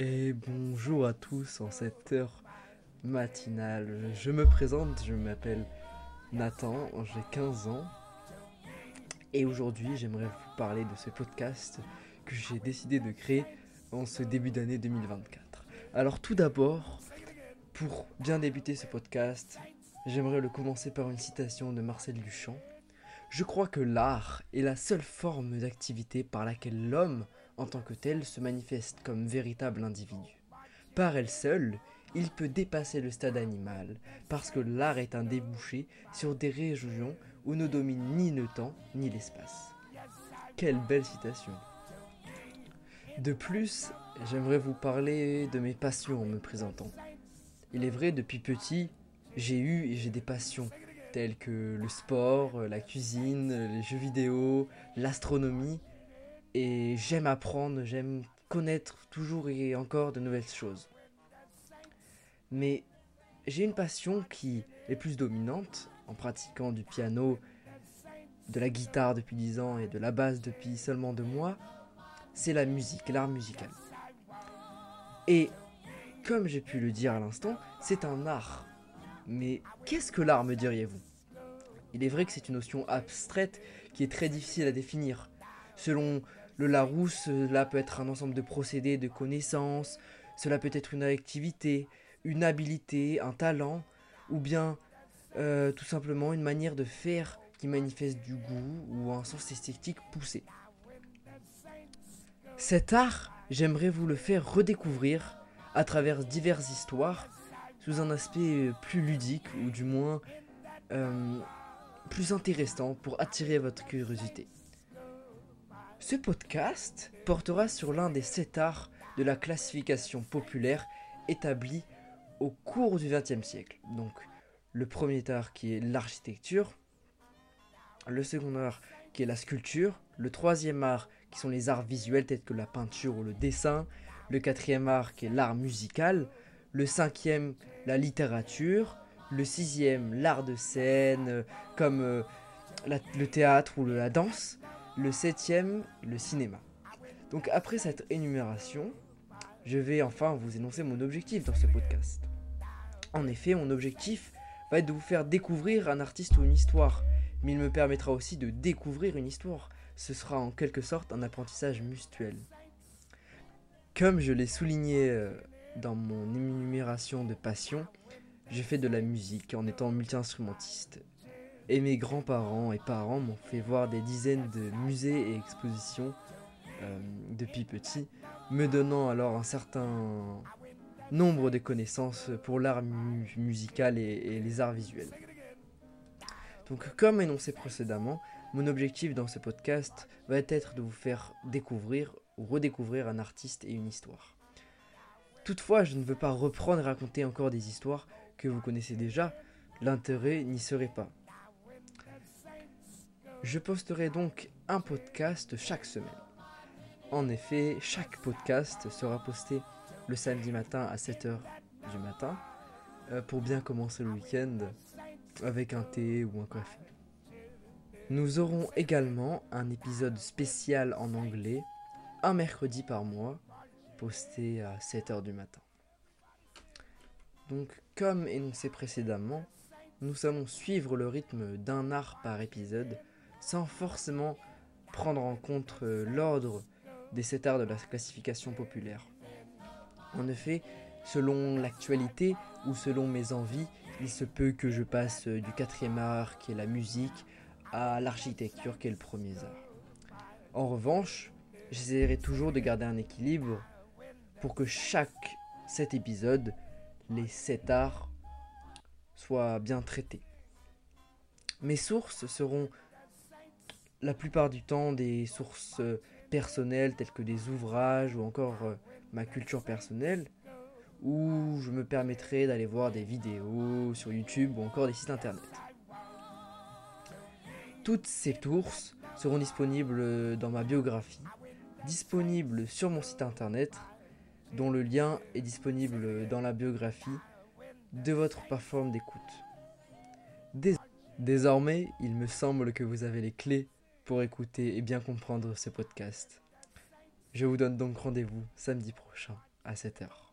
Et bonjour à tous en cette heure matinale. Je me présente, je m'appelle Nathan, j'ai 15 ans. Et aujourd'hui, j'aimerais vous parler de ce podcast que j'ai décidé de créer en ce début d'année 2024. Alors tout d'abord, pour bien débuter ce podcast, j'aimerais le commencer par une citation de Marcel Duchamp. Je crois que l'art est la seule forme d'activité par laquelle l'homme, en tant que tel, se manifeste comme véritable individu. Par elle seule, il peut dépasser le stade animal, parce que l'art est un débouché sur des régions où ne domine ni le temps ni l'espace. Quelle belle citation. De plus, j'aimerais vous parler de mes passions en me présentant. Il est vrai, depuis petit, j'ai eu et j'ai des passions telles que le sport, la cuisine, les jeux vidéo, l'astronomie. Et j'aime apprendre, j'aime connaître toujours et encore de nouvelles choses. Mais j'ai une passion qui est plus dominante en pratiquant du piano, de la guitare depuis 10 ans et de la basse depuis seulement 2 mois, c'est la musique, l'art musical. Et comme j'ai pu le dire à l'instant, c'est un art. Mais qu'est-ce que l'art, me diriez-vous? Il est vrai que c'est une notion abstraite qui est très difficile à définir. Selon le Larousse, cela peut être un ensemble de procédés, de connaissances, cela peut être une activité, une habilité, un talent, ou bien euh, tout simplement une manière de faire qui manifeste du goût ou un sens esthétique poussé. Cet art, j'aimerais vous le faire redécouvrir à travers diverses histoires sous un aspect plus ludique ou du moins euh, plus intéressant pour attirer votre curiosité. Ce podcast portera sur l'un des sept arts de la classification populaire établie au cours du XXe siècle. Donc le premier art qui est l'architecture, le second art qui est la sculpture, le troisième art qui sont les arts visuels tels que la peinture ou le dessin, le quatrième art qui est l'art musical, le cinquième la littérature, le sixième l'art de scène euh, comme euh, le théâtre ou la danse, le septième le cinéma. Donc après cette énumération, je vais enfin vous énoncer mon objectif dans ce podcast. En effet, mon objectif va être de vous faire découvrir un artiste ou une histoire, mais il me permettra aussi de découvrir une histoire. Ce sera en quelque sorte un apprentissage mutuel. Comme je l'ai souligné euh, dans mon énumération de passion, j'ai fait de la musique en étant multi-instrumentiste. Et mes grands-parents et parents m'ont fait voir des dizaines de musées et expositions euh, depuis petit, me donnant alors un certain nombre de connaissances pour l'art musical et les arts visuels. Donc comme énoncé précédemment, mon objectif dans ce podcast va être de vous faire découvrir ou redécouvrir un artiste et une histoire. Toutefois, je ne veux pas reprendre et raconter encore des histoires que vous connaissez déjà, l'intérêt n'y serait pas. Je posterai donc un podcast chaque semaine. En effet, chaque podcast sera posté le samedi matin à 7h du matin euh, pour bien commencer le week-end avec un thé ou un café. Nous aurons également un épisode spécial en anglais un mercredi par mois, posté à 7h du matin. Donc, comme énoncé précédemment, nous allons suivre le rythme d'un art par épisode sans forcément prendre en compte euh, l'ordre des sept arts de la classification populaire. En effet, selon l'actualité ou selon mes envies, il se peut que je passe euh, du quatrième art qui est la musique à l'architecture qui est le premier art. En revanche, j'essaierai toujours de garder un équilibre pour que chaque cet épisode, les sept arts, soient bien traités. Mes sources seront la plupart du temps des sources personnelles telles que des ouvrages ou encore euh, ma culture personnelle, ou je me permettrai d'aller voir des vidéos sur YouTube ou encore des sites internet. Toutes ces sources seront disponibles dans ma biographie disponible sur mon site internet, dont le lien est disponible dans la biographie de votre plateforme d'écoute. Désormais, il me semble que vous avez les clés pour écouter et bien comprendre ce podcast. Je vous donne donc rendez-vous samedi prochain à cette heure.